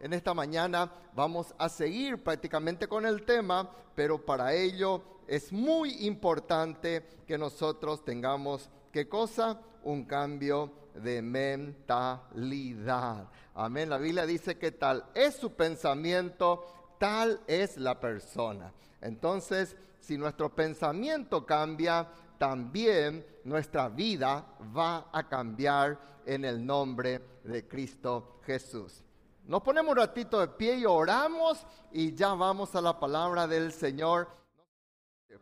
en esta mañana vamos a seguir prácticamente con el tema, pero para ello es muy importante que nosotros tengamos, ¿qué cosa? Un cambio de mentalidad. Amén. La Biblia dice que tal es su pensamiento, tal es la persona. Entonces, si nuestro pensamiento cambia, también nuestra vida va a cambiar en el nombre de Cristo Jesús. Nos ponemos un ratito de pie y oramos y ya vamos a la palabra del Señor.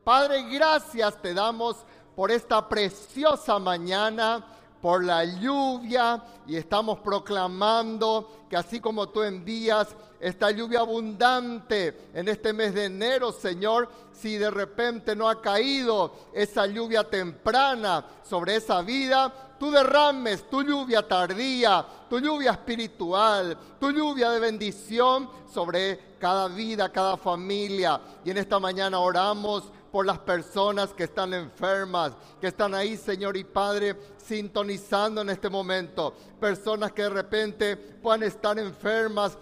Padre, gracias te damos por esta preciosa mañana, por la lluvia y estamos proclamando que así como tú envías esta lluvia abundante en este mes de enero, Señor, si de repente no ha caído esa lluvia temprana sobre esa vida, tú derrames tu lluvia tardía, tu lluvia espiritual, tu lluvia de bendición sobre cada vida, cada familia. Y en esta mañana oramos por las personas que están enfermas, que están ahí, Señor y Padre, sintonizando en este momento. Personas que de repente puedan estar enfermas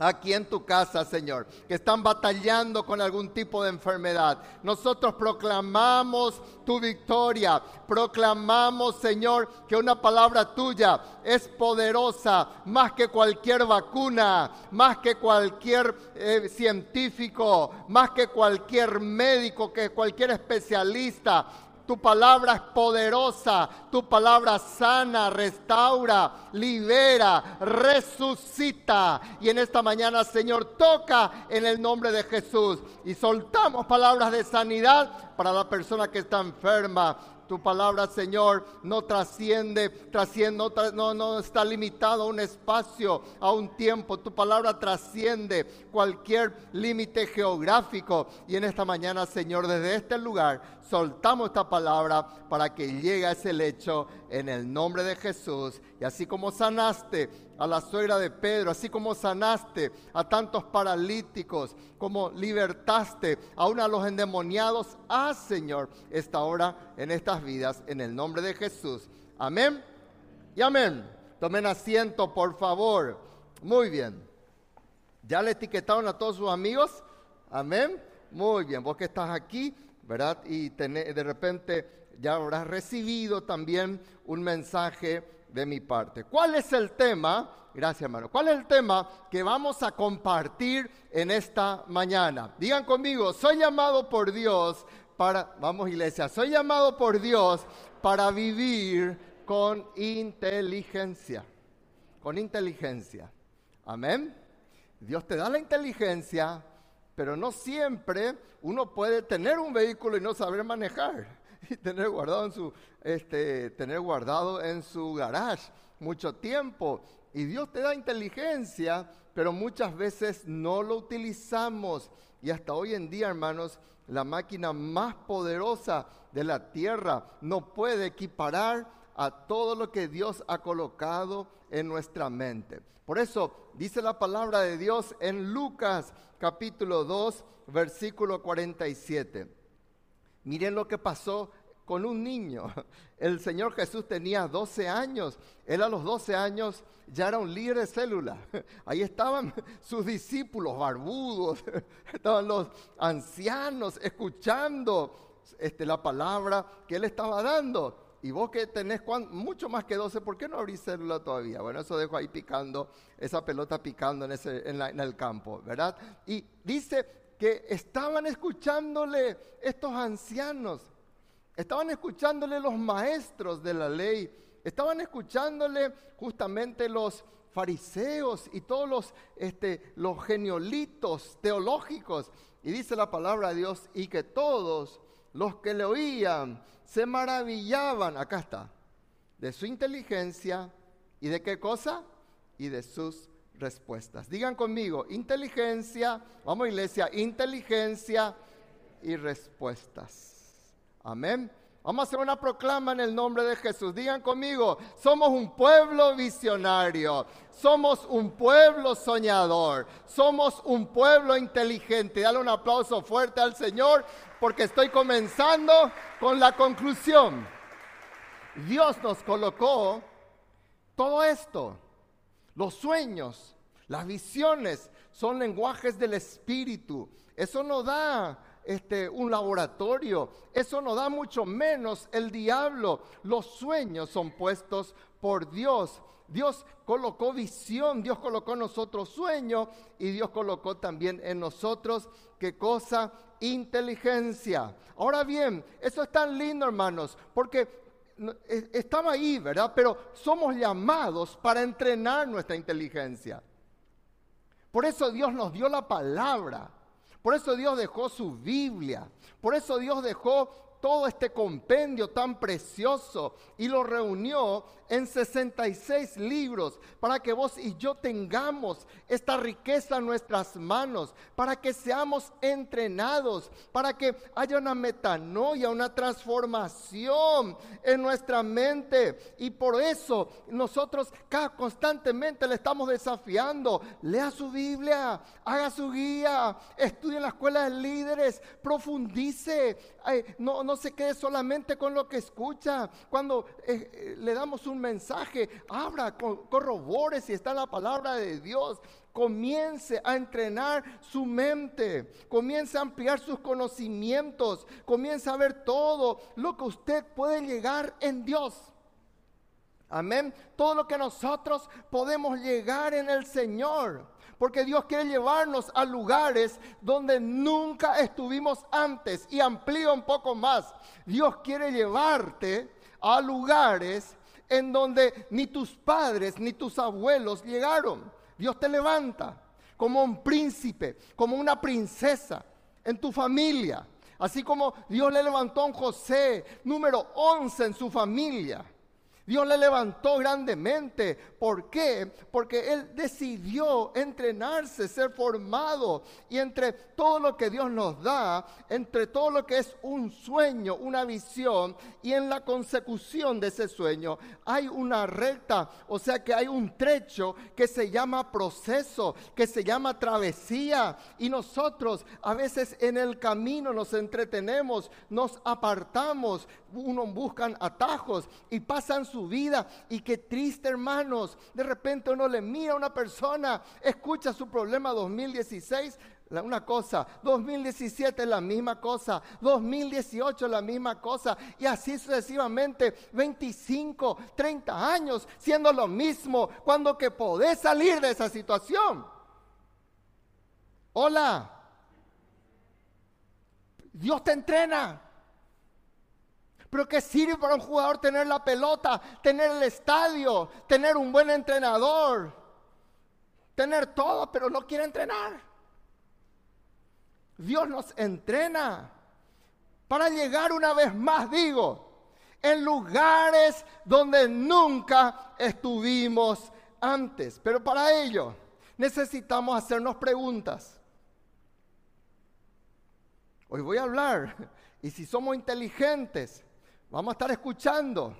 aquí en tu casa, Señor, que están batallando con algún tipo de enfermedad. Nosotros proclamamos tu victoria, proclamamos, Señor, que una palabra tuya es poderosa más que cualquier vacuna, más que cualquier eh, científico, más que cualquier médico, que cualquier especialista. Tu palabra es poderosa, tu palabra sana, restaura, libera, resucita. Y en esta mañana, Señor, toca en el nombre de Jesús y soltamos palabras de sanidad para la persona que está enferma, tu palabra, Señor, no trasciende, trasciende no, no, está limitado a un espacio, a un tiempo. Tu palabra trasciende cualquier límite geográfico. Y en esta mañana, Señor, desde este lugar, soltamos esta palabra para que llegue a ese lecho en el nombre de Jesús. Y así como sanaste a la suegra de Pedro, así como sanaste a tantos paralíticos, como libertaste aún a los endemoniados, haz, Señor, esta hora en estas vidas, en el nombre de Jesús. Amén y amén. Tomen asiento, por favor. Muy bien. ¿Ya le etiquetaron a todos sus amigos? Amén. Muy bien. Vos que estás aquí, ¿verdad? Y de repente ya habrás recibido también un mensaje de mi parte. ¿Cuál es el tema? Gracias, hermano. ¿Cuál es el tema que vamos a compartir en esta mañana? Digan conmigo, soy llamado por Dios para, vamos iglesia, soy llamado por Dios para vivir con inteligencia. Con inteligencia. Amén. Dios te da la inteligencia, pero no siempre uno puede tener un vehículo y no saber manejar y tener guardado en su, este, tener guardado en su garage mucho tiempo. Y Dios te da inteligencia, pero muchas veces no lo utilizamos. Y hasta hoy en día, hermanos, la máquina más poderosa de la tierra no puede equiparar a todo lo que Dios ha colocado en nuestra mente. Por eso dice la palabra de Dios en Lucas capítulo 2, versículo 47. Miren lo que pasó con un niño. El Señor Jesús tenía 12 años. Él a los 12 años ya era un líder de célula. Ahí estaban sus discípulos barbudos, estaban los ancianos escuchando este, la palabra que él estaba dando. Y vos que tenés mucho más que 12, ¿por qué no abrís célula todavía? Bueno, eso dejo ahí picando, esa pelota picando en, en el campo, ¿verdad? Y dice que estaban escuchándole estos ancianos, estaban escuchándole los maestros de la ley, estaban escuchándole justamente los fariseos y todos los, este, los geniolitos teológicos. Y dice la palabra de Dios, y que todos los que le oían se maravillaban, acá está, de su inteligencia y de qué cosa? Y de sus respuestas. Digan conmigo, inteligencia, vamos iglesia, inteligencia y respuestas. Amén. Vamos a hacer una proclama en el nombre de Jesús. Digan conmigo, somos un pueblo visionario, somos un pueblo soñador, somos un pueblo inteligente. Dale un aplauso fuerte al Señor porque estoy comenzando con la conclusión. Dios nos colocó todo esto los sueños, Las visiones son lenguajes del espíritu. Eso no da este, un laboratorio. Eso no da mucho menos el diablo. Los sueños son puestos por Dios. Dios colocó visión, Dios colocó en nosotros sueño y Dios colocó también en nosotros, ¿qué cosa? Inteligencia. Ahora bien, eso es tan lindo, hermanos, porque e, estaba ahí, ¿verdad? Pero somos llamados para entrenar nuestra inteligencia. Por eso Dios nos dio la palabra. Por eso Dios dejó su Biblia. Por eso Dios dejó todo este compendio tan precioso y lo reunió en 66 libros para que vos y yo tengamos esta riqueza en nuestras manos, para que seamos entrenados, para que haya una metanoia, una transformación en nuestra mente. Y por eso nosotros constantemente le estamos desafiando. Lea su Biblia, haga su guía, estudie en la escuela de líderes, profundice, no, no se quede solamente con lo que escucha. Cuando eh, eh, le damos un mensaje, abra, corrobore si está la palabra de Dios. Comience a entrenar su mente, comience a ampliar sus conocimientos, comience a ver todo lo que usted puede llegar en Dios. Amén. Todo lo que nosotros podemos llegar en el Señor. Porque Dios quiere llevarnos a lugares donde nunca estuvimos antes. Y amplía un poco más. Dios quiere llevarte a lugares en donde ni tus padres ni tus abuelos llegaron. Dios te levanta como un príncipe, como una princesa en tu familia. Así como Dios le levantó a José, número 11 en su familia. Dios le levantó grandemente. ¿Por qué? Porque Él decidió entrenarse, ser formado. Y entre todo lo que Dios nos da, entre todo lo que es un sueño, una visión, y en la consecución de ese sueño, hay una recta, o sea que hay un trecho que se llama proceso, que se llama travesía. Y nosotros a veces en el camino nos entretenemos, nos apartamos, uno buscan atajos y pasan su vida. Y qué triste, hermanos. De repente uno le mira a una persona, escucha su problema 2016 una cosa, 2017 es la misma cosa, 2018 es la misma cosa, y así sucesivamente, 25, 30 años siendo lo mismo, cuando que podés salir de esa situación. Hola, Dios te entrena. Pero ¿qué sirve para un jugador tener la pelota, tener el estadio, tener un buen entrenador, tener todo, pero no quiere entrenar? Dios nos entrena para llegar una vez más, digo, en lugares donde nunca estuvimos antes. Pero para ello necesitamos hacernos preguntas. Hoy voy a hablar, y si somos inteligentes, Vamos a estar escuchando.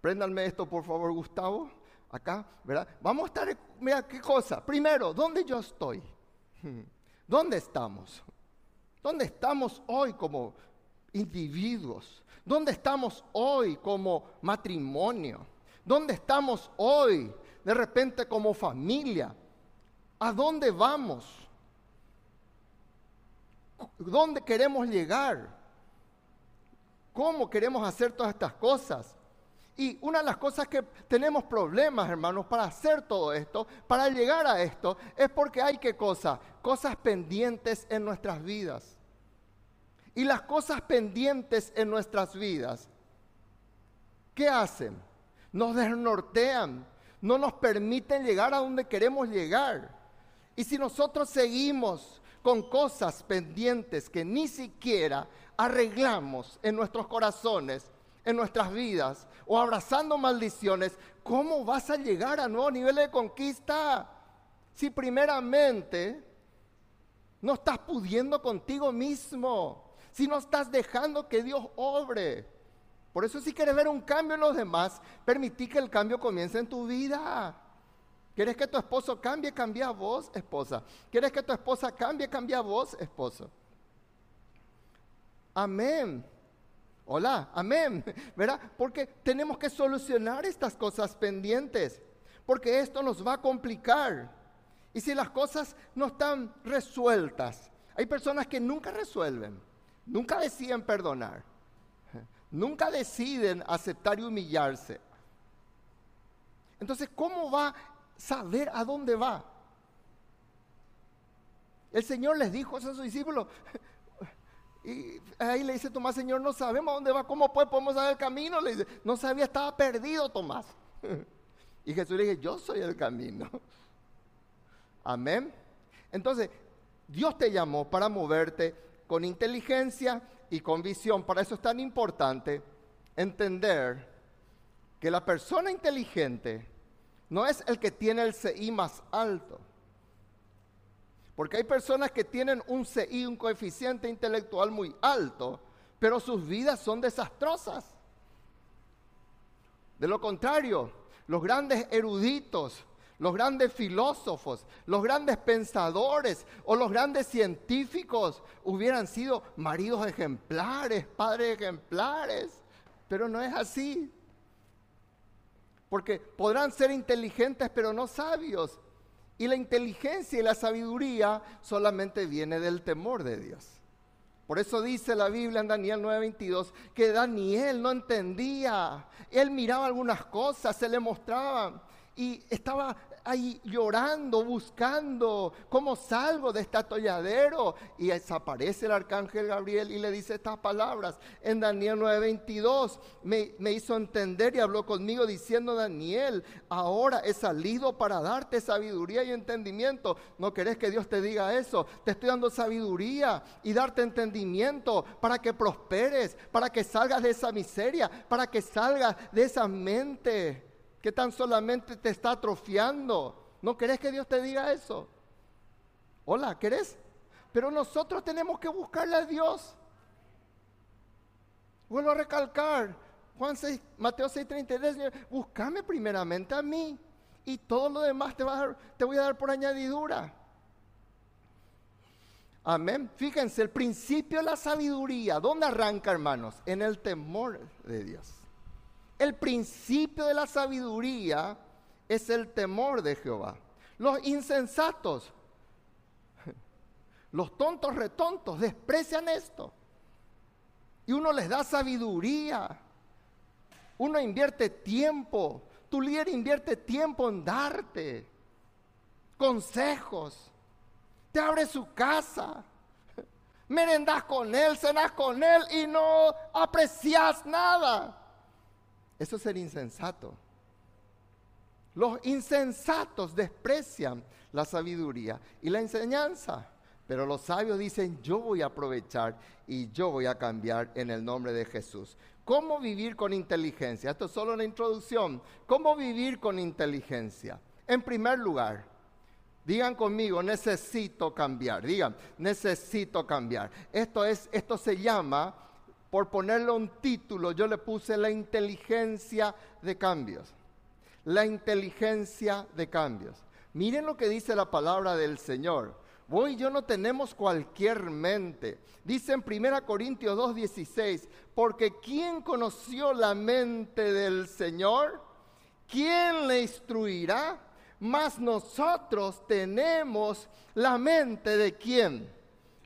Préndanme esto, por favor, Gustavo. Acá, ¿verdad? Vamos a estar, mira qué cosa. Primero, ¿dónde yo estoy? ¿Dónde estamos? ¿Dónde estamos hoy como individuos? ¿Dónde estamos hoy como matrimonio? ¿Dónde estamos hoy de repente como familia? ¿A dónde vamos? ¿Dónde queremos llegar? Cómo queremos hacer todas estas cosas. Y una de las cosas que tenemos problemas, hermanos, para hacer todo esto, para llegar a esto, es porque hay qué cosa? Cosas pendientes en nuestras vidas. Y las cosas pendientes en nuestras vidas, ¿qué hacen? Nos desnortean, no nos permiten llegar a donde queremos llegar. Y si nosotros seguimos con cosas pendientes que ni siquiera arreglamos en nuestros corazones, en nuestras vidas, o abrazando maldiciones, ¿cómo vas a llegar a nuevos niveles de conquista? Si primeramente no estás pudiendo contigo mismo, si no estás dejando que Dios obre. Por eso si quieres ver un cambio en los demás, permití que el cambio comience en tu vida. ¿Quieres que tu esposo cambie? Cambia vos, esposa. ¿Quieres que tu esposa cambie? Cambia vos, esposo. Amén. Hola, amén. ¿Verdad? Porque tenemos que solucionar estas cosas pendientes. Porque esto nos va a complicar. Y si las cosas no están resueltas, hay personas que nunca resuelven, nunca deciden perdonar, nunca deciden aceptar y humillarse. Entonces, ¿cómo va a saber a dónde va? El Señor les dijo a sus discípulos, y ahí le dice Tomás, Señor, no sabemos dónde va, ¿cómo pues podemos saber el camino? Le dice, no sabía, estaba perdido Tomás. Y Jesús le dice, yo soy el camino. Amén. Entonces, Dios te llamó para moverte con inteligencia y con visión. Para eso es tan importante entender que la persona inteligente no es el que tiene el CI más alto. Porque hay personas que tienen un CI, un coeficiente intelectual muy alto, pero sus vidas son desastrosas. De lo contrario, los grandes eruditos, los grandes filósofos, los grandes pensadores o los grandes científicos hubieran sido maridos ejemplares, padres ejemplares, pero no es así. Porque podrán ser inteligentes pero no sabios. Y la inteligencia y la sabiduría solamente viene del temor de Dios. Por eso dice la Biblia en Daniel 9:22 que Daniel no entendía. Él miraba algunas cosas, se le mostraban y estaba ahí llorando, buscando cómo salgo de este atolladero. Y desaparece el arcángel Gabriel y le dice estas palabras. En Daniel 9:22 me, me hizo entender y habló conmigo diciendo, Daniel, ahora he salido para darte sabiduría y entendimiento. ¿No querés que Dios te diga eso? Te estoy dando sabiduría y darte entendimiento para que prosperes, para que salgas de esa miseria, para que salgas de esa mente que tan solamente te está atrofiando. ¿No querés que Dios te diga eso? Hola, ¿querés? Pero nosotros tenemos que buscarle a Dios. Vuelvo a recalcar, Juan 6, Mateo 6:33, búscame primeramente a mí y todo lo demás te, te voy a dar por añadidura. Amén. Fíjense, el principio de la sabiduría, ¿dónde arranca, hermanos? En el temor de Dios. El principio de la sabiduría es el temor de Jehová. Los insensatos, los tontos retontos, desprecian esto. Y uno les da sabiduría. Uno invierte tiempo. Tu líder invierte tiempo en darte consejos. Te abre su casa. Merendas con él, cenas con él y no aprecias nada. Eso es ser insensato. Los insensatos desprecian la sabiduría y la enseñanza, pero los sabios dicen, yo voy a aprovechar y yo voy a cambiar en el nombre de Jesús. ¿Cómo vivir con inteligencia? Esto es solo una introducción. ¿Cómo vivir con inteligencia? En primer lugar, digan conmigo, necesito cambiar. Digan, necesito cambiar. Esto es esto se llama por ponerle un título, yo le puse la inteligencia de cambios. La inteligencia de cambios. Miren lo que dice la palabra del Señor. Vos y yo no tenemos cualquier mente. Dice en 1 Corintios 2:16, porque ¿quién conoció la mente del Señor? ¿Quién le instruirá? Mas nosotros tenemos la mente de quién?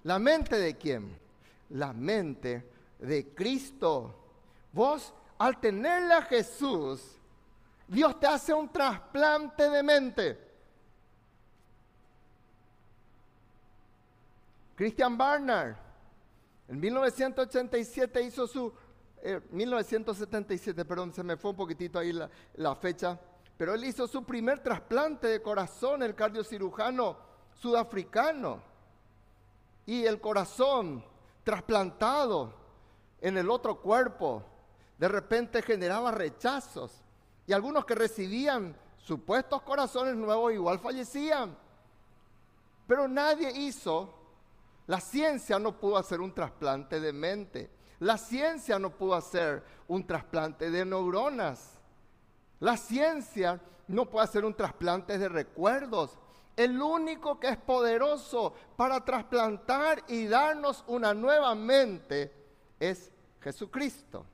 ¿La mente de quién? La mente de Cristo. Vos, al tenerle a Jesús, Dios te hace un trasplante de mente. Christian Barnard, en 1987 hizo su, 1977, eh, perdón, se me fue un poquitito ahí la, la fecha, pero él hizo su primer trasplante de corazón, el cardiocirujano sudafricano. Y el corazón trasplantado en el otro cuerpo, de repente generaba rechazos. Y algunos que recibían supuestos corazones nuevos igual fallecían. Pero nadie hizo, la ciencia no pudo hacer un trasplante de mente. La ciencia no pudo hacer un trasplante de neuronas. La ciencia no puede hacer un trasplante de recuerdos. El único que es poderoso para trasplantar y darnos una nueva mente es Jesucristo.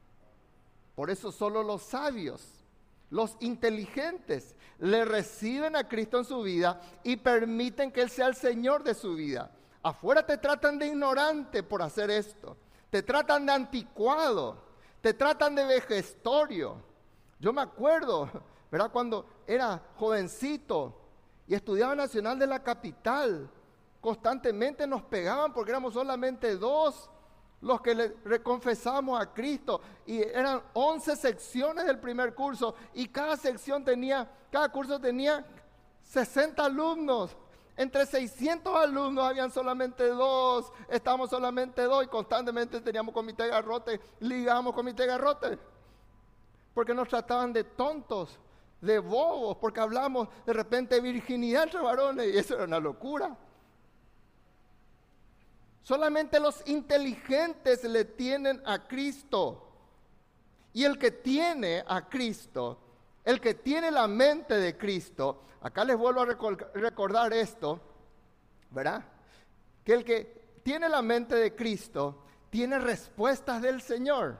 Por eso solo los sabios, los inteligentes le reciben a Cristo en su vida y permiten que Él sea el Señor de su vida. Afuera te tratan de ignorante por hacer esto. Te tratan de anticuado. Te tratan de vejestorio. Yo me acuerdo, ¿verdad? Cuando era jovencito y estudiaba Nacional de la Capital, constantemente nos pegaban porque éramos solamente dos los que le reconfesamos a Cristo. Y eran 11 secciones del primer curso y cada sección tenía, cada curso tenía 60 alumnos. Entre 600 alumnos habían solamente dos, estábamos solamente dos y constantemente teníamos comité de garrote, ligamos comité de garrote. Porque nos trataban de tontos, de bobos, porque hablamos de repente de virginidad entre varones y eso era una locura. Solamente los inteligentes le tienen a Cristo. Y el que tiene a Cristo, el que tiene la mente de Cristo, acá les vuelvo a recordar esto, ¿verdad? Que el que tiene la mente de Cristo tiene respuestas del Señor.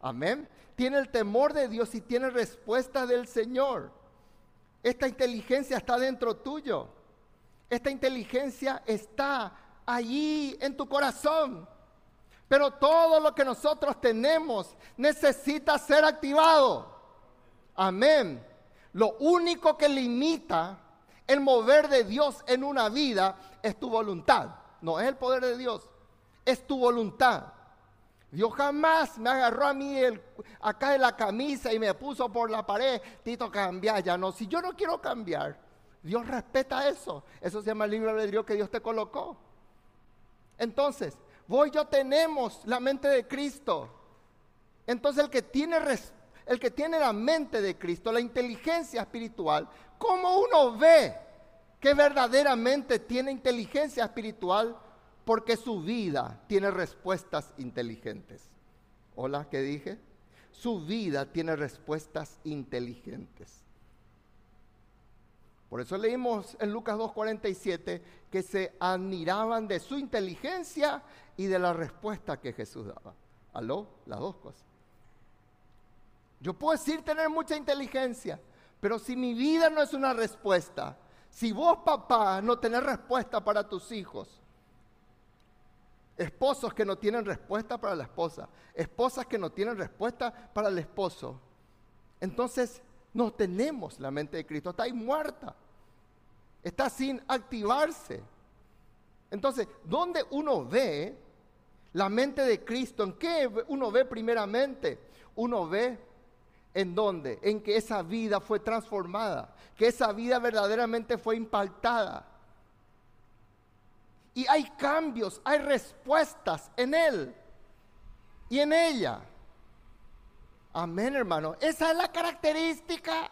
Amén. Tiene el temor de Dios y tiene respuestas del Señor. Esta inteligencia está dentro tuyo. Esta inteligencia está allí en tu corazón. Pero todo lo que nosotros tenemos necesita ser activado. Amén. Lo único que limita el mover de Dios en una vida es tu voluntad. No es el poder de Dios, es tu voluntad. Dios jamás me agarró a mí el, acá de la camisa y me puso por la pared, Tito, cambia ya. No, si yo no quiero cambiar, Dios respeta eso. Eso se llama el libre Dios que Dios te colocó. Entonces, vos y yo tenemos la mente de Cristo. Entonces el que tiene el que tiene la mente de Cristo, la inteligencia espiritual, ¿cómo uno ve que verdaderamente tiene inteligencia espiritual? Porque su vida tiene respuestas inteligentes. Hola, ¿qué dije? Su vida tiene respuestas inteligentes. Por eso leímos en Lucas 2.47 que se admiraban de su inteligencia y de la respuesta que Jesús daba. ¿Aló? Las dos cosas. Yo puedo decir tener mucha inteligencia, pero si mi vida no es una respuesta, si vos papá no tenés respuesta para tus hijos, esposos que no tienen respuesta para la esposa, esposas que no tienen respuesta para el esposo, entonces no tenemos la mente de Cristo, está ahí muerta, está sin activarse. Entonces, ¿dónde uno ve la mente de Cristo? ¿En qué uno ve primeramente? Uno ve en dónde? En que esa vida fue transformada, que esa vida verdaderamente fue impactada. Y hay cambios, hay respuestas en Él y en ella. Amén, hermano. Esa es la característica.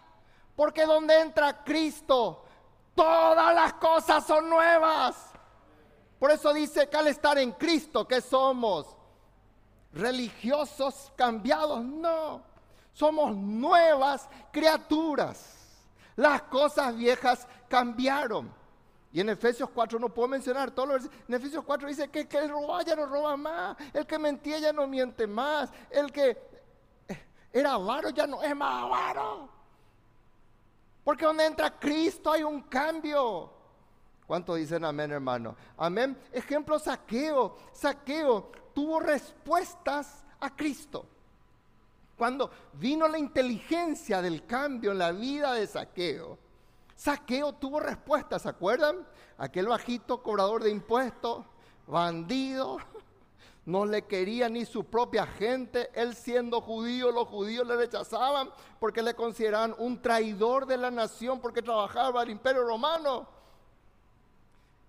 Porque donde entra Cristo, todas las cosas son nuevas. Por eso dice que al estar en Cristo, que somos religiosos cambiados, no. Somos nuevas criaturas. Las cosas viejas cambiaron. Y en Efesios 4 no puedo mencionar todo lo En Efesios 4 dice que, que el roba ya no roba más, el que mentía ya no miente más, el que era avaro, ya no es más avaro. Porque donde entra Cristo hay un cambio. ¿Cuánto dicen amén, hermano? Amén. Ejemplo, saqueo. Saqueo tuvo respuestas a Cristo. Cuando vino la inteligencia del cambio en la vida de saqueo, saqueo tuvo respuestas, ¿se acuerdan? Aquel bajito cobrador de impuestos, bandido, no le quería ni su propia gente. Él siendo judío, los judíos le rechazaban porque le consideraban un traidor de la nación porque trabajaba el imperio romano.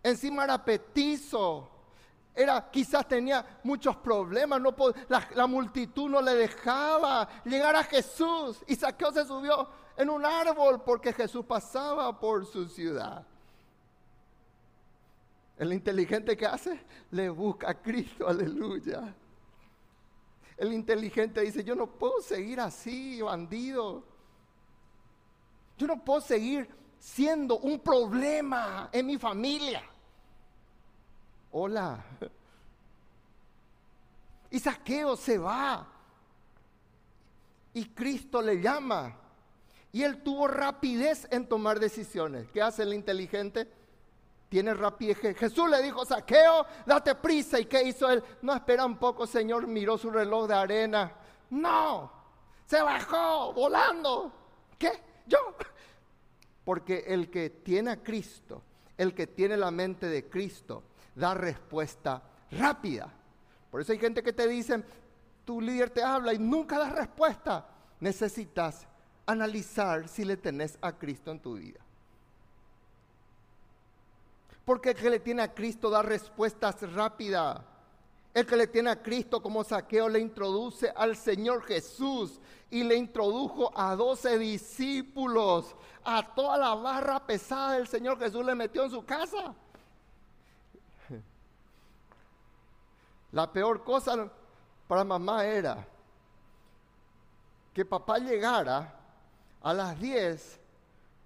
Encima era petizo. Era, quizás tenía muchos problemas, no la, la, multitud no le dejaba llegar a Jesús. Y Saqueo se subió en un árbol porque Jesús pasaba por su ciudad. El inteligente que hace, le busca a Cristo, aleluya. El inteligente dice, yo no puedo seguir así, bandido. Yo no puedo seguir siendo un problema en mi familia. Hola. Y Saqueo se va. Y Cristo le llama. Y él tuvo rapidez en tomar decisiones. ¿Qué hace el inteligente? Tiene rapidez. Jesús le dijo, saqueo, date prisa. ¿Y qué hizo él? No espera un poco, Señor, miró su reloj de arena. No, se bajó volando. ¿Qué? Yo. Porque el que tiene a Cristo, el que tiene la mente de Cristo, da respuesta rápida. Por eso hay gente que te dice, tu líder te habla y nunca da respuesta. Necesitas analizar si le tenés a Cristo en tu vida. Porque el que le tiene a Cristo da respuestas rápidas. El que le tiene a Cristo como saqueo le introduce al Señor Jesús y le introdujo a doce discípulos. A toda la barra pesada del Señor Jesús le metió en su casa. La peor cosa para mamá era que papá llegara a las 10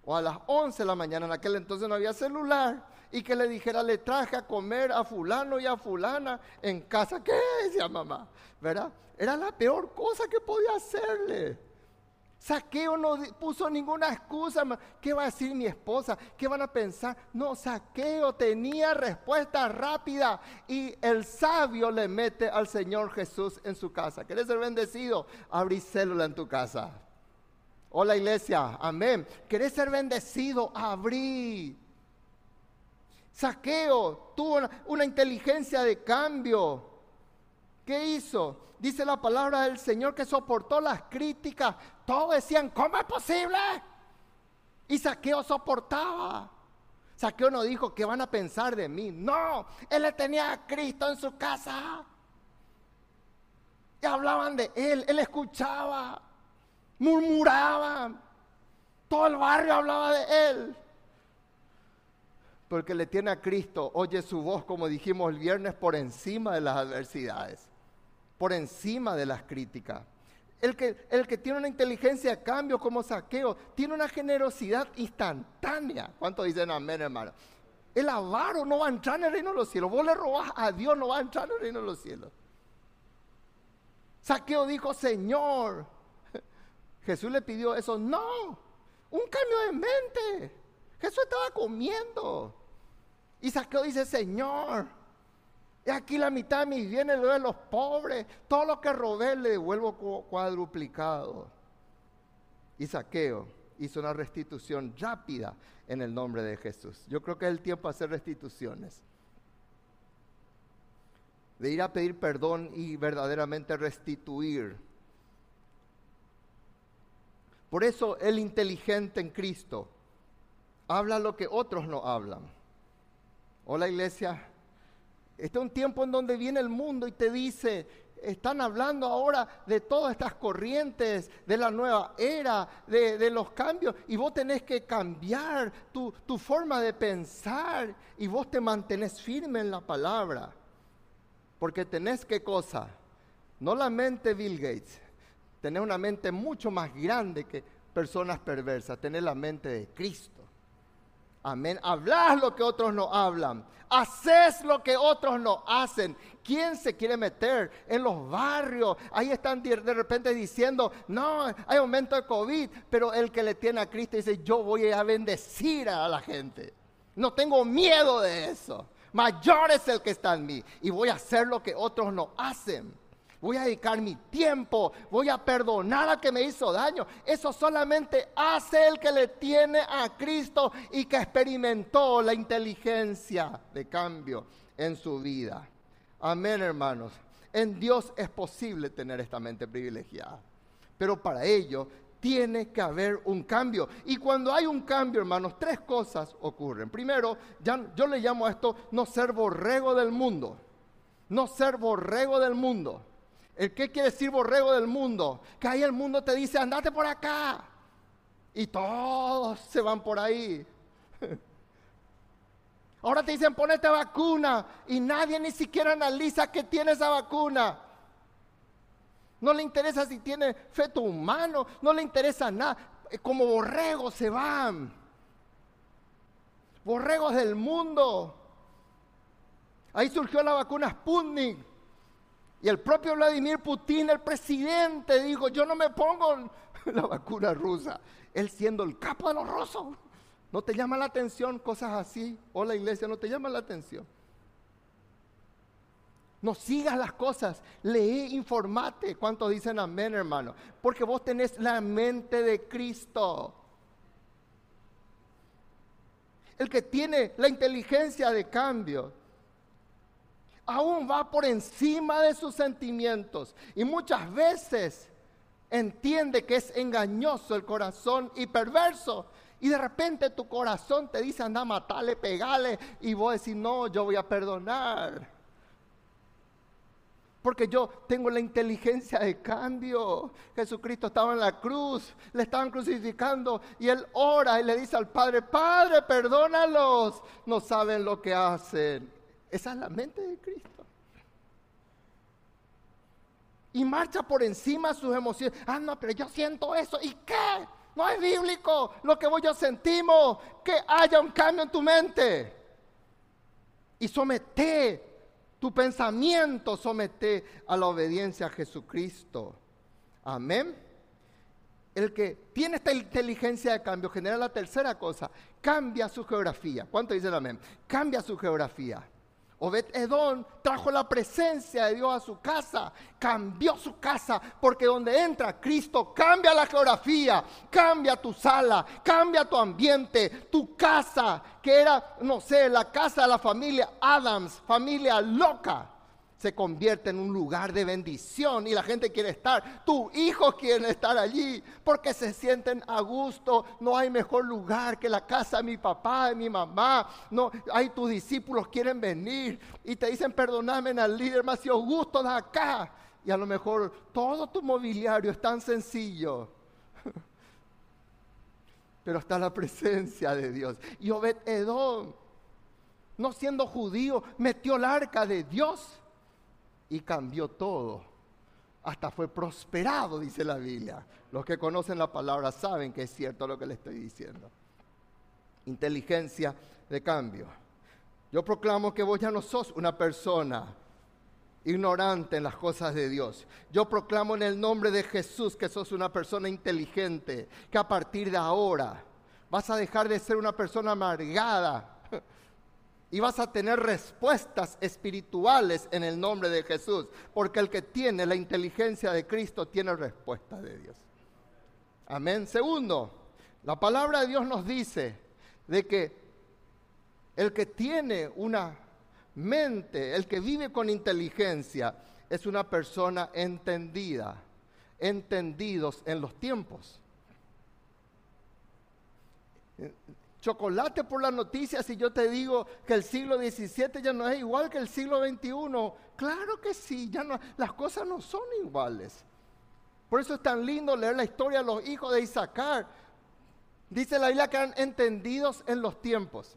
o a las 11 de la mañana, en aquel entonces no había celular, y que le dijera, le traje a comer a fulano y a fulana en casa. ¿Qué decía mamá? ¿Verdad? Era la peor cosa que podía hacerle. Saqueo no puso ninguna excusa. ¿Qué va a decir mi esposa? ¿Qué van a pensar? No, Saqueo tenía respuesta rápida y el sabio le mete al Señor Jesús en su casa. ¿Quieres ser bendecido? Abrí célula en tu casa. Hola iglesia, amén. ¿Querés ser bendecido? Abrí. Saqueo tuvo una, inteligencia de cambio. ¿Qué hizo? dice la palabra del Señor que soportó las críticas. Todos decían, ¿cómo es posible? Y Saqueo soportaba. Saqueo no dijo, ¿qué van a pensar de mí? No, él le tenía a Cristo en su casa. Y hablaban de él, él escuchaba, murmuraba. Todo el barrio hablaba de él. Porque le tiene a Cristo, oye su voz, como dijimos el viernes, por encima de las adversidades por encima de las críticas. El que, el que tiene una inteligencia de cambio como saqueo, tiene una generosidad instantánea. ¿Cuánto dicen amén, hermano? El avaro no va a entrar en el reino de los cielos. Vos le robás a Dios, no va a entrar en el reino de los cielos. Saqueo dijo, Señor. Jesús le pidió eso. No, un cambio de mente. Jesús estaba comiendo. Y Saqueo dice, Señor, y aquí la mitad de mis bienes lo de los pobres. Todo lo que robé le devuelvo cuadruplicado. Y Saqueo hizo una restitución rápida en el nombre de Jesús. Yo creo que es el tiempo de hacer restituciones. De ir a pedir perdón y verdaderamente restituir. Por eso el inteligente en Cristo habla lo que otros no hablan. Hola iglesia, este es un tiempo en donde viene el mundo y te dice, están hablando ahora de todas estas corrientes, de la nueva era, de, los cambios, y vos tenés que cambiar tu, tu, forma de pensar y vos te mantenés firme en la palabra. Porque tenés qué cosa? No la mente Bill Gates, tenés una mente mucho más grande que personas perversas, tenés la mente de Cristo. Amén. Hablas lo que otros no hablan. Haces lo que otros no hacen. ¿Quién se quiere meter en los barrios? Ahí están de repente diciendo, no, hay aumento de COVID, pero el que le tiene a Cristo dice, yo voy a bendecir a la gente. No tengo miedo de eso. Mayor es el que está en mí y voy a hacer lo que otros no hacen voy a dedicar mi tiempo, voy a perdonar a que me hizo daño. Eso solamente hace el que le tiene a Cristo y que experimentó la inteligencia de cambio en su vida. Amén, hermanos. En Dios es posible tener esta mente privilegiada. Pero para ello tiene que haber un cambio. Y cuando hay un cambio, hermanos, tres cosas ocurren. Primero, yo le llamo a esto no ser borrego del mundo. No ser borrego del mundo. ¿El qué quiere decir borrego del mundo? Que ahí el mundo te dice, andate por acá. Y todos se van por ahí. Ahora te dicen, ponete vacuna. Y nadie ni siquiera analiza que tiene esa vacuna. No le interesa si tiene feto humano. No le interesa nada. Eh, como borregos se van. Borregos del mundo. Ahí surgió la vacuna Sputnik. Y el propio Vladimir Putin, el presidente, dijo, yo no me pongo la vacuna rusa. Él siendo el capo de los rusos. ¿No te llama la atención cosas así? O la iglesia no te llama la atención. No sigas las cosas, lee, informate. ¿Cuántos dicen amén, hermano? Porque vos tenés la mente de Cristo. El que tiene la inteligencia de cambio, aún va por encima de sus sentimientos. Y muchas veces entiende que es engañoso el corazón y perverso. Y de repente tu corazón te dice, anda, matale, pegale. Y vos decís, no, yo voy a perdonar. Porque yo tengo la inteligencia de cambio. Jesucristo estaba en la cruz, le estaban crucificando y él ora y le dice al Padre, Padre, perdónalos, no saben lo que hacen. Esa es la mente de Cristo. Y marcha por encima de sus emociones. Ah, no, pero yo siento eso. ¿Y qué? No es bíblico lo que vos yo sentimos. Que haya un cambio en tu mente. Y somete tu pensamiento somete a la obediencia a Jesucristo. Amén. El que tiene esta inteligencia de cambio genera la tercera cosa, cambia su geografía. ¿Cuánto dicen amén? Cambia su geografía. Obed Edom trajo la presencia de Dios a su casa, cambió su casa, porque donde entra Cristo cambia la geografía, cambia tu sala, cambia tu ambiente, tu casa, que era, no sé, la casa de la familia Adams, familia loca se convierte en un lugar de bendición y la gente quiere estar. Tus hijos quieren estar allí porque se sienten a gusto. No hay mejor lugar que la casa de mi papá, de mi mamá. No, hay tus discípulos quieren venir y te dicen, perdóname al líder, más sido gusto de acá. Y a lo mejor todo tu mobiliario es tan sencillo. Pero está la presencia de Dios. Y Obed Edom, no siendo judío, metió el arca de Dios y cambió todo. Hasta fue prosperado, dice la Biblia. Los que conocen la palabra saben que es cierto lo que le estoy diciendo. Inteligencia de cambio. Yo proclamo que vos ya no sos una persona ignorante en las cosas de Dios. Yo proclamo en el nombre de Jesús que sos una persona inteligente, que a partir de ahora vas a dejar de ser una persona amargada, y vas a tener respuestas espirituales en el nombre de Jesús, porque el que tiene la inteligencia de Cristo tiene respuesta de Dios. Amén. Segundo, la palabra de Dios nos dice de que el que tiene una mente, el que vive con inteligencia, es una persona entendida, entendidos en los tiempos chocolate por las noticias si yo te digo que el siglo XVII ya no es igual que el siglo XXI. Claro que sí, ya no, las cosas no son iguales. Por eso es tan lindo leer la historia de los hijos de Isaacar. Dice la Biblia que eran entendidos en los tiempos.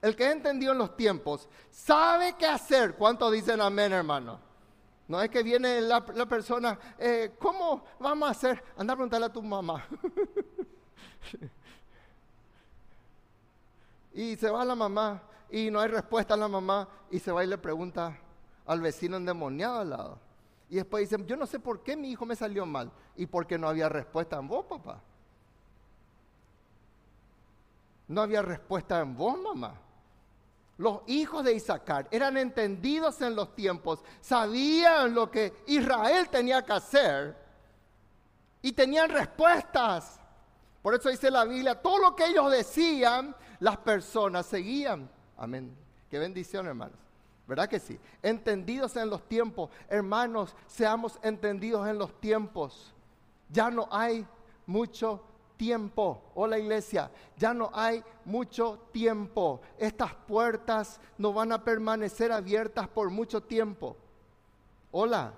El que ha entendido en los tiempos sabe qué hacer. ¿Cuántos dicen amén, hermano? No es que viene la, persona, eh, ¿cómo vamos a hacer? Anda a preguntarle a tu mamá. Y se va la mamá y no hay respuesta a la mamá y se va y le pregunta al vecino endemoniado al lado. Y después dicen, yo no sé por qué mi hijo me salió mal y porque no había respuesta en vos, papá. No había respuesta en vos, mamá. Los hijos de Isaacar eran entendidos en los tiempos, sabían lo que Israel tenía que hacer y tenían respuestas. Por eso dice la Biblia, todo lo que ellos decían, las personas seguían. Amén. Qué bendición, hermanos. ¿Verdad que sí? Entendidos en los tiempos. Hermanos, seamos entendidos en los tiempos. Ya no hay mucho tiempo. Hola iglesia, ya no hay mucho tiempo. Estas puertas no van a permanecer abiertas por mucho tiempo. Hola.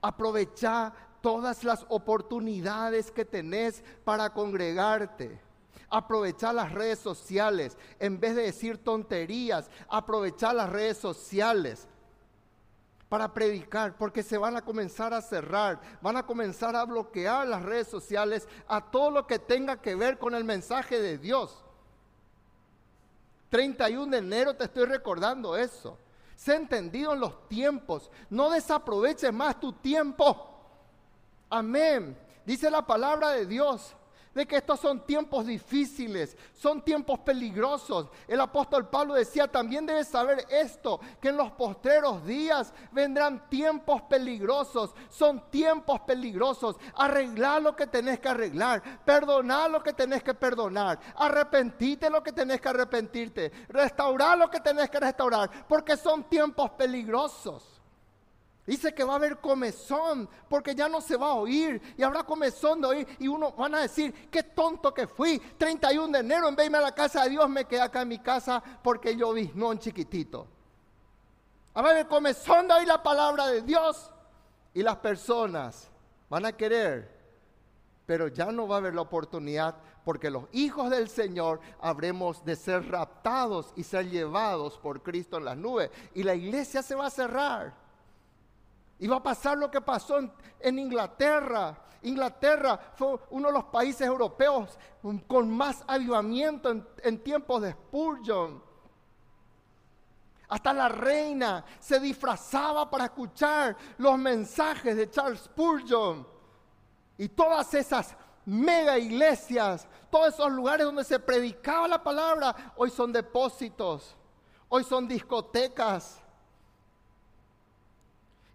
Aprovecha todas las oportunidades que tenés para congregarte. Aprovechar las redes sociales. En vez de decir tonterías, aprovechar las redes sociales para predicar, porque se van a comenzar a cerrar, van a comenzar a bloquear las redes sociales a todo lo que tenga que ver con el mensaje de Dios. 31 de enero te estoy recordando eso. Sé entendido en los tiempos. No desaproveches más tu tiempo. Amén. Dice la palabra de Dios de que estos son tiempos difíciles, son tiempos peligrosos. El apóstol Pablo decía, también debes saber esto, que en los postreros días vendrán tiempos peligrosos, son tiempos peligrosos. Arreglar lo que tenés que arreglar, perdonar lo que tenés que perdonar, arrepentirte lo que tenés que arrepentirte, restaurar lo que tenés que restaurar, porque son tiempos peligrosos. Dice que va a haber comezón, porque ya no se va a oír, y habrá comezón de oír, y uno van a decir, qué tonto que fui, 31 de enero, en vez de irme a la casa de Dios, me quedé acá en mi casa porque yo un chiquitito. A haber comezón de oír la palabra de Dios, y las personas van a querer, pero ya no va a haber la oportunidad, porque los hijos del Señor habremos de ser raptados y ser llevados por Cristo en las nubes, y la iglesia se va a cerrar. Y va a pasar lo que pasó en, Inglaterra. Inglaterra fue uno de los países europeos con más avivamiento en, en tiempos de Spurgeon. Hasta la reina se disfrazaba para escuchar los mensajes de Charles Spurgeon. Y todas esas mega iglesias, todos esos lugares donde se predicaba la palabra, hoy son depósitos, hoy son discotecas,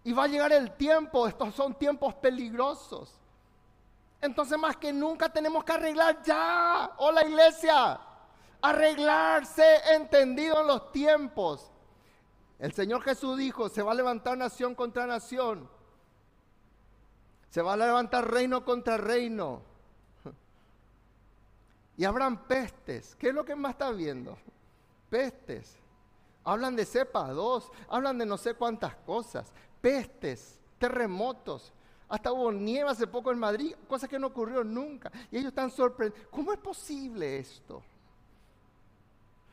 y va a llegar el tiempo, estos son tiempos peligrosos. Entonces más que nunca tenemos que arreglar ya, hola iglesia, arreglarse entendido en los tiempos. El Señor Jesús dijo, se va a levantar nación contra nación. Se va a levantar reino contra reino. Y habrán pestes. ¿Qué es lo que más está viendo? Pestes. Hablan de cepa 2, hablan de no sé cuántas cosas pestes, terremotos. Hasta hubo nieve hace poco en Madrid, cosa que no ocurrió nunca. Y ellos están sorprendidos. ¿Cómo es posible esto?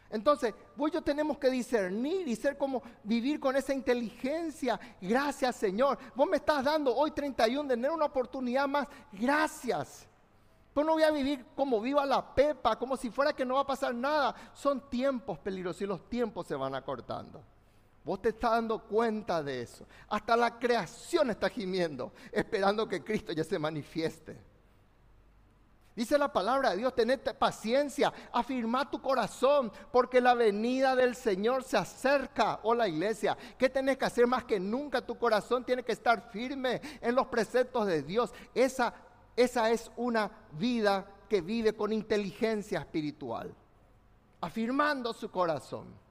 Entonces, vos yo tenemos que discernir y ser como vivir con esa inteligencia. Gracias, Señor. Vos me estás dando hoy 31 de enero una oportunidad más. Gracias. Pues no voy a vivir como viva la pepa, como si fuera que no va a pasar nada. Son tiempos peligrosos y los tiempos se van acortando. Vos te estás dando cuenta de eso. Hasta la creación está gimiendo, esperando que Cristo ya se manifieste. Dice la palabra de Dios, tened paciencia, afirma tu corazón, porque la venida del Señor se acerca. Oh la iglesia, ¿qué tenés que hacer más que nunca? Tu corazón tiene que estar firme en los preceptos de Dios. Esa, esa es una vida que vive con inteligencia espiritual, afirmando su corazón.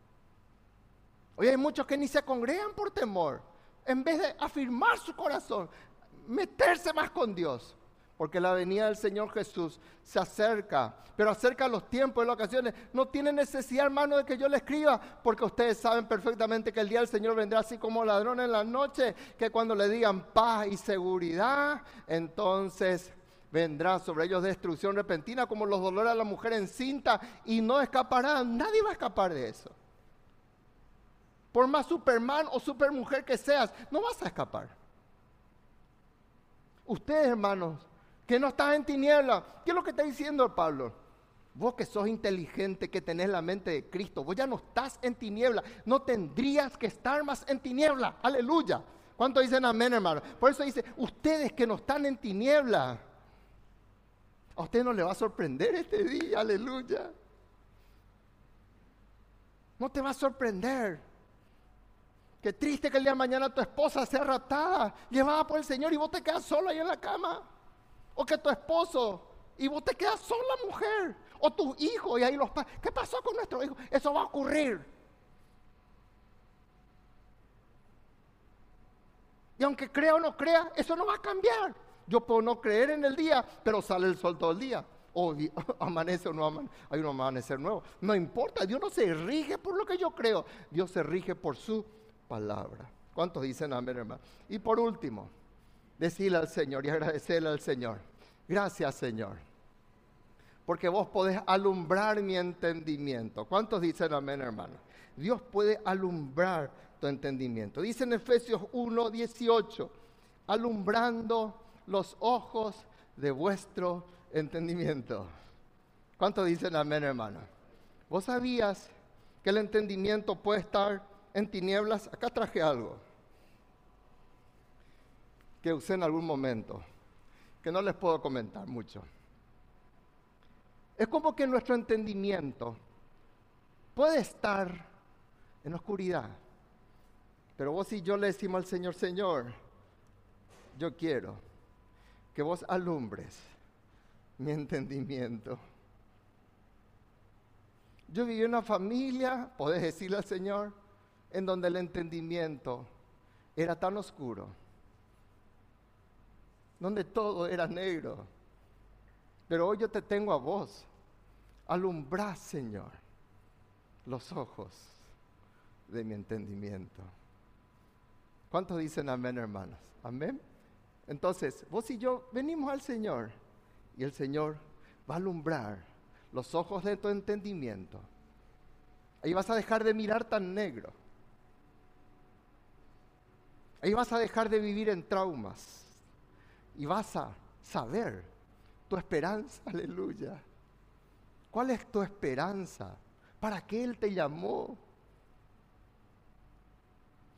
Hoy hay muchos que ni se congregan por temor, en vez de afirmar su corazón, meterse más con Dios. Porque la venida del Señor Jesús se acerca, pero acerca los tiempos y las ocasiones. No tiene necesidad, hermano, de que yo le escriba, porque ustedes saben perfectamente que el día del Señor vendrá así como ladrón en la noche, que cuando le digan paz y seguridad, entonces vendrá sobre ellos destrucción repentina, como los dolores de la mujer encinta, y no escaparán. Nadie va a escapar de eso por más Superman o Supermujer que seas, no vas a escapar. Ustedes, hermanos, que no están en tiniebla, ¿qué es lo que está diciendo Pablo? Vos que sos inteligente, que tenés la mente de Cristo, vos ya no estás en tiniebla, no tendrías que estar más en tiniebla. Aleluya. ¿Cuánto dicen amén, hermano? Por eso dice, ustedes que no están en tiniebla, a usted no le va a sorprender este día, aleluya. No te va a sorprender. Qué triste que el día de mañana tu esposa sea raptada, llevada por el Señor y vos te quedas solo ahí en la cama. O que tu esposo y vos te quedas sola mujer. O tus hijos y ahí los padres. ¿Qué pasó con nuestro hijo? Eso va a ocurrir. Y aunque crea o no crea, eso no va a cambiar. Yo puedo no creer en el día, pero sale el sol todo el día. O amanece o no amanece, hay un amanecer nuevo. No importa, Dios no se rige por lo que yo creo. Dios se rige por su palabra. ¿Cuántos dicen amén, hermano? Y por último, decirle al Señor y agradecerle al Señor. Gracias, Señor. Porque vos podés alumbrar mi entendimiento. ¿Cuántos dicen amén, hermano? Dios puede alumbrar tu entendimiento. Dice en Efesios 1, 18, alumbrando los ojos de vuestro entendimiento. ¿Cuántos dicen amén, hermano? ¿Vos sabías que el entendimiento puede estar en tinieblas, acá traje algo que usé en algún momento. que no les puedo comentar mucho. Es como que nuestro entendimiento puede estar en oscuridad. Pero vos y yo le decimos al Señor, Señor, yo quiero que vos alumbres mi entendimiento. Yo viví en una familia, podés decirle al Señor, en donde el entendimiento era tan oscuro, donde todo era negro. Pero hoy yo te tengo a vos. Alumbrá, Señor, los ojos de mi entendimiento. ¿Cuántos dicen amén, hermanos? Amén. Entonces, vos y yo venimos al Señor y el Señor va a alumbrar los ojos de tu entendimiento. Ahí vas a dejar de mirar tan negro. Ahí vas a dejar de vivir en traumas y vas a saber tu esperanza, aleluya. ¿Cuál es tu esperanza? ¿Para qué Él te llamó?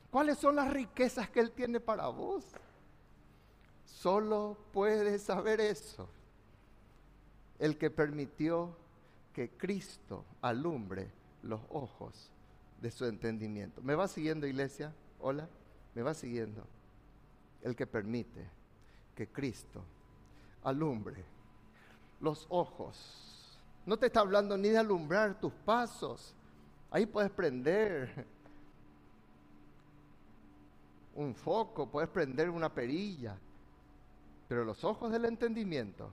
¿Cuáles son las riquezas que Él tiene para vos? Solo puede saber eso el que permitió que Cristo alumbre los ojos de su entendimiento. ¿Me va siguiendo, iglesia? Hola, ¿me va siguiendo? El que permite que Cristo alumbre los ojos. No te está hablando ni de alumbrar tus pasos. Ahí puedes prender un foco, puedes prender una perilla, pero los ojos del entendimiento,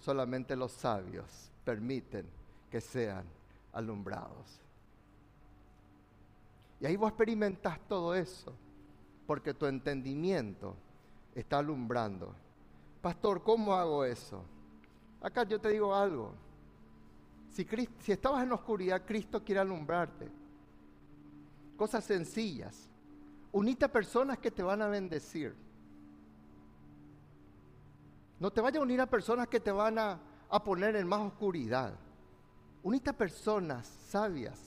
solamente los sabios permiten que sean alumbrados. Y ahí vos experimentas todo eso, porque tu entendimiento está alumbrando. Pastor, ¿cómo hago eso? Acá yo te digo algo. Si, estabas en la oscuridad, Cristo quiere alumbrarte. Cosas sencillas. Unite a personas que te van a bendecir. No te vayas a unir a personas que te van a, poner en más oscuridad. Unite a personas sabias.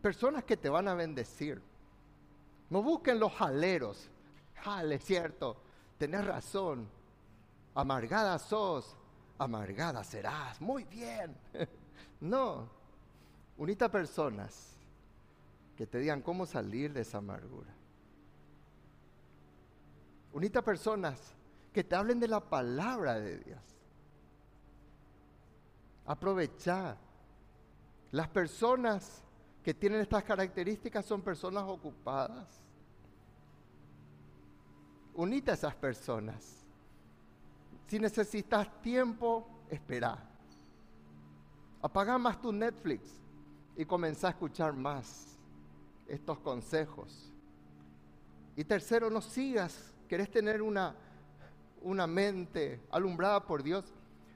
Personas que te van a bendecir. No busquen los jaleros. Jale, cierto. Tenés razón. Amargada sos. Amargada serás. Muy bien. no. Unite a personas que te digan cómo salir de esa amargura. Unite a personas que te hablen de la palabra de Dios. Aprovecha. Las personas que tienen estas características son personas ocupadas. Unite a esas personas. Si necesitas tiempo, espera. Apaga más tu Netflix y comenzá a escuchar más estos consejos. Y tercero, no sigas, querés tener una, una mente alumbrada por Dios,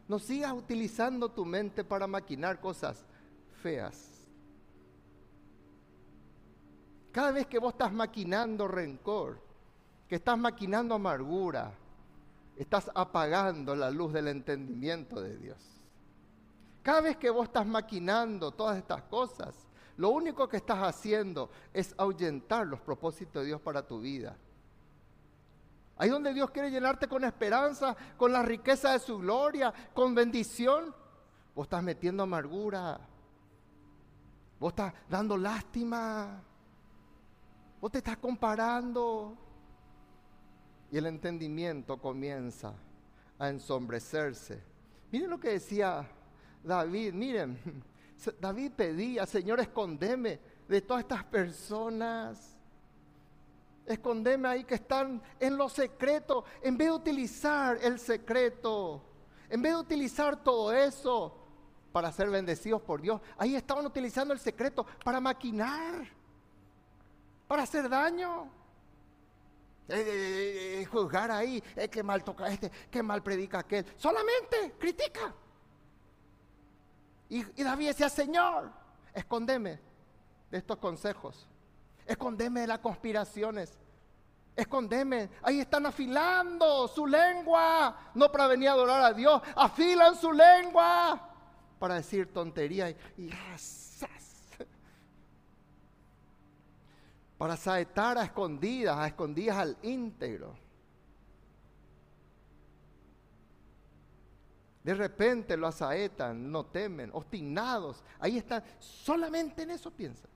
no sigas utilizando tu mente para maquinar cosas feas. Cada vez que vos estás maquinando rencor, que estás maquinando amargura, estás apagando la luz del entendimiento de Dios. Cada vez que vos estás maquinando todas estas cosas, lo único que estás haciendo es ahuyentar los propósitos de Dios para tu vida. Ahí donde Dios quiere llenarte con esperanza, con la riqueza de su gloria, con bendición, vos estás metiendo amargura. Vos estás dando lástima. Vos te estás comparando. Y el entendimiento comienza a ensombrecerse. Miren lo que decía David, miren, David pedía, Señor, escondeme de todas estas personas. Escondeme ahí que están en lo secreto. En vez de utilizar el secreto, en vez de utilizar todo eso para ser bendecidos por Dios, ahí estaban utilizando el secreto para maquinar, para hacer daño. Eh, eh, eh, juzgar ahí, que mal toca este, que mal predica aquel. Solamente critica. Y, David decía, Señor, escondeme de estos consejos. Escondeme de las conspiraciones. Escondeme. Ahí están afilando su lengua. No para venir a adorar a Dios. Afilan su lengua. Para decir tontería y, y para saetar a escondidas, a escondidas al íntegro. De repente lo asaetan, no temen, obstinados. Ahí están, solamente en eso piensan.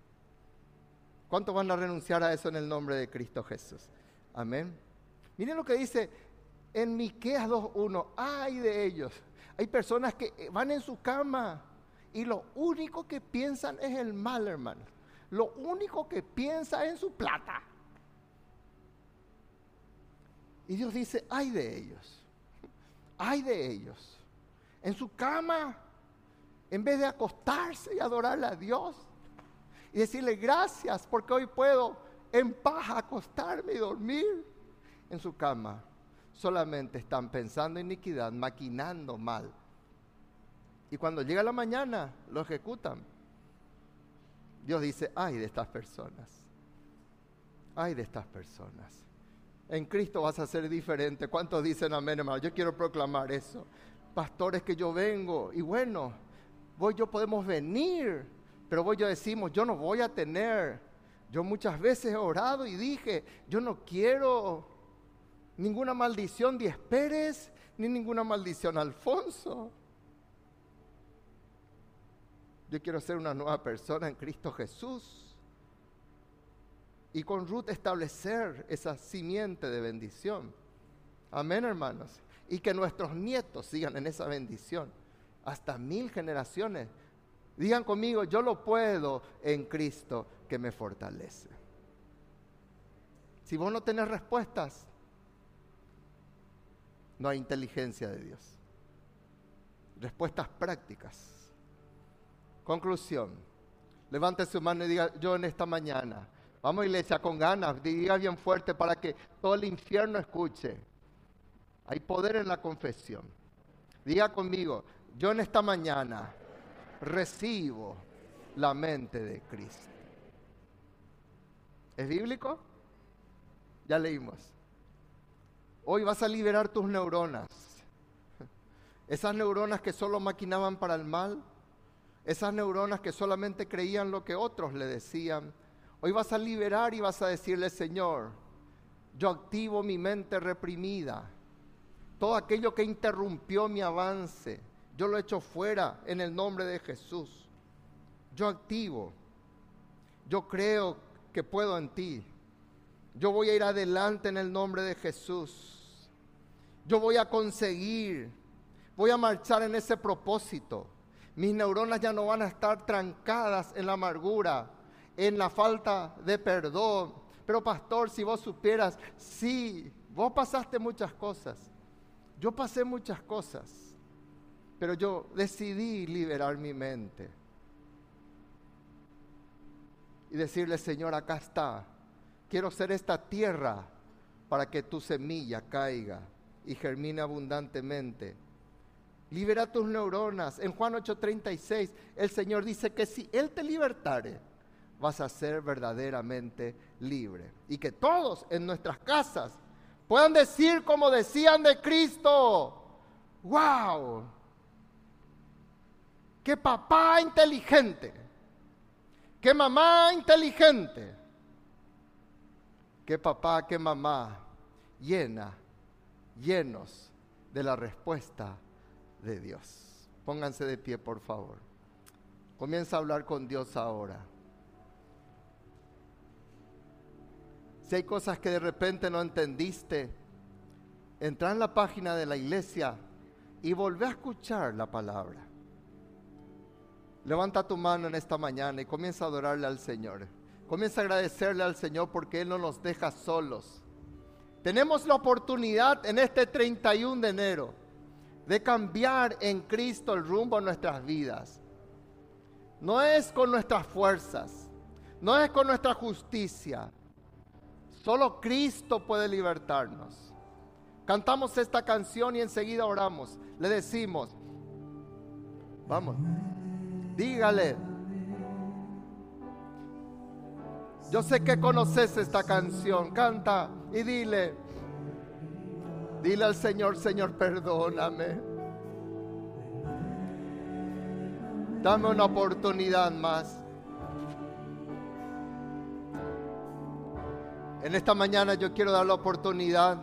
¿Cuántos van a renunciar a eso en el nombre de Cristo Jesús? Amén. Miren lo que dice en Miqueas 2.1. Ay de ellos. Hay personas que van en su cama y lo único que piensan es el mal, hermano. Lo único que piensa en su plata. Y Dios dice, ay de ellos. Ay de ellos. En su cama, en vez de acostarse y adorarle a Dios, y decirle gracias porque hoy puedo en paz acostarme y dormir en su cama. Solamente están pensando en iniquidad, maquinando mal. Y cuando llega la mañana, lo ejecutan. Dios dice, ay de estas personas. Ay de estas personas. En Cristo vas a ser diferente. ¿Cuántos dicen amén, hermano? Yo quiero proclamar eso. Pastores que yo vengo. Y bueno, voy yo podemos venir pero vos yo decimos, yo no voy a tener. Yo muchas veces he orado y dije, yo no quiero ninguna maldición de Pérez, ni ninguna maldición Alfonso. Yo quiero ser una nueva persona en Cristo Jesús. Y con Ruth establecer esa simiente de bendición. Amén, hermanos. Y que nuestros nietos sigan en esa bendición. Hasta mil generaciones Digan conmigo, yo lo puedo en Cristo que me fortalece. Si vos no tenés respuestas, no hay inteligencia de Dios. Respuestas prácticas. Conclusión. Levante su mano y diga, yo en esta mañana. Vamos iglesia con ganas, diga bien fuerte para que todo el infierno escuche. Hay poder en la confesión. Diga conmigo, yo en esta mañana recibo la mente de Cristo. ¿Es bíblico? Ya leímos. Hoy vas a liberar tus neuronas. Esas neuronas que solo maquinaban para el mal. Esas neuronas que solamente creían lo que otros le decían. Hoy vas a liberar y vas a decirle, Señor, yo activo mi mente reprimida. Todo aquello que interrumpió mi avance yo lo echo fuera en el nombre de Jesús. Yo activo. Yo creo que puedo en ti. Yo voy a ir adelante en el nombre de Jesús. Yo voy a conseguir. Voy a marchar en ese propósito. Mis neuronas ya no van a estar trancadas en la amargura, en la falta de perdón. Pero pastor, si vos supieras, sí, vos pasaste muchas cosas. Yo pasé muchas cosas. Pero yo decidí liberar mi mente. Y decirle, Señor, acá está. Quiero ser esta tierra para que tu semilla caiga y germine abundantemente. Libera tus neuronas. En Juan 8:36 el Señor dice que si Él te libertare, vas a ser verdaderamente libre. Y que todos en nuestras casas puedan decir como decían de Cristo, wow, qué papá inteligente, qué mamá inteligente, qué papá, qué mamá llena, llenos de la respuesta de Dios. Pónganse de pie, por favor. Comienza a hablar con Dios ahora. Si hay cosas que de repente no entendiste, entra en la página de la iglesia y volvé a escuchar la palabra. Levanta tu mano en esta mañana y comienza a adorarle al Señor. Comienza a agradecerle al Señor porque Él no nos deja solos. Tenemos la oportunidad en este 31 de enero de cambiar en Cristo el rumbo de nuestras vidas. No es con nuestras fuerzas, no es con nuestra justicia. Solo Cristo puede libertarnos. Cantamos esta canción y enseguida oramos. Le decimos, vamos. Dígale. Yo sé que conoces esta canción. Canta y dile. Dile al Señor, Señor, perdóname. Dame una oportunidad más. En esta mañana yo quiero dar la oportunidad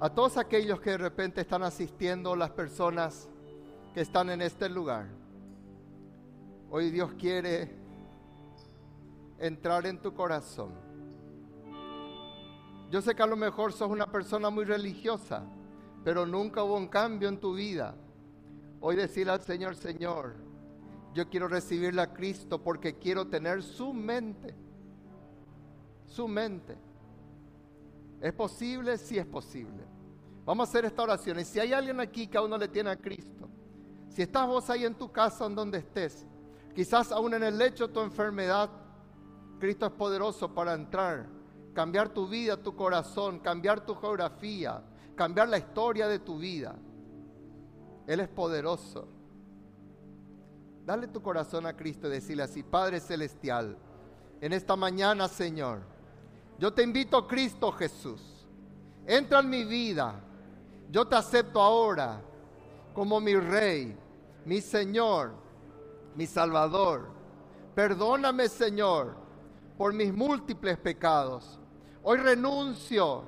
a todos aquellos que de repente están asistiendo, las personas que están en este lugar. Hoy Dios quiere entrar en tu corazón. Yo sé que a lo mejor sos una persona muy religiosa, pero nunca hubo un cambio en tu vida. Hoy decirle al Señor, Señor, yo quiero recibirle a Cristo porque quiero tener su mente. Su mente. ¿Es posible? Sí es posible. Vamos a hacer esta oración. Y si hay alguien aquí que aún no le tiene a Cristo, si estás vos ahí en tu casa, en donde estés, quizás aún en el lecho de tu enfermedad, Cristo es poderoso para entrar, cambiar tu vida, tu corazón, cambiar tu geografía, cambiar la historia de tu vida. Él es poderoso. Dale tu corazón a Cristo y decirle así, Padre Celestial, en esta mañana, Señor, yo te invito, Cristo Jesús, entra en mi vida, yo te acepto ahora como mi Rey, mi Señor, mi Salvador. Perdóname, Señor, por mis múltiples pecados. Hoy renuncio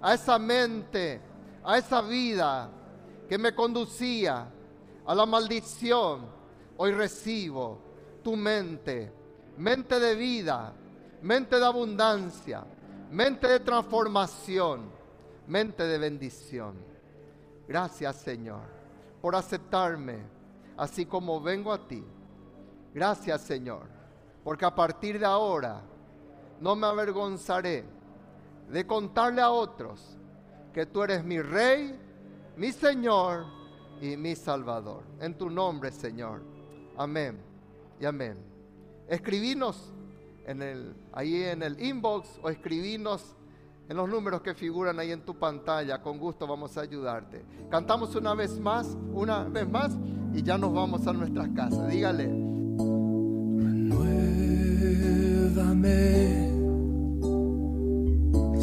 a esa mente, a esa vida que me conducía a la maldición, hoy recibo tu mente, mente de vida, mente de abundancia, mente de transformación, mente de bendición. Gracias Señor por aceptarme así como vengo a ti. Gracias Señor, porque a partir de ahora no me avergonzaré de contarle a otros que tú eres mi Rey, mi Señor y mi Salvador. En tu nombre, Señor. Amén y amén. Escribinos en el, ahí en el inbox o escribinos en los números que figuran ahí en tu pantalla. Con gusto vamos a ayudarte. Cantamos una vez más, una vez más y ya nos vamos a nuestras casas. Dígale.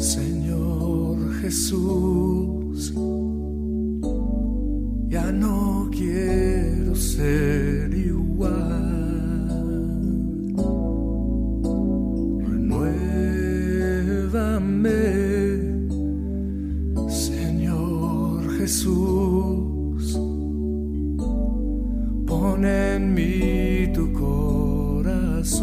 Señor Jesús ya no quiero ser igual. Renuévame, Señor Jesús. Pon en mí tu corazón,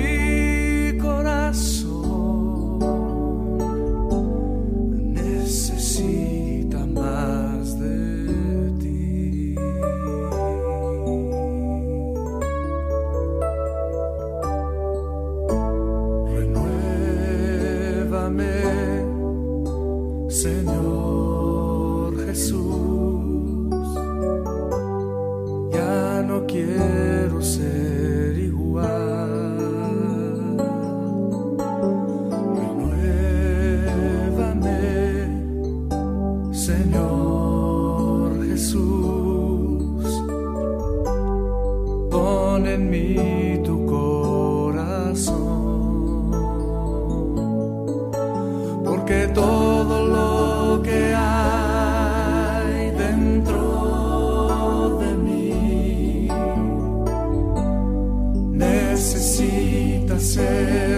necesita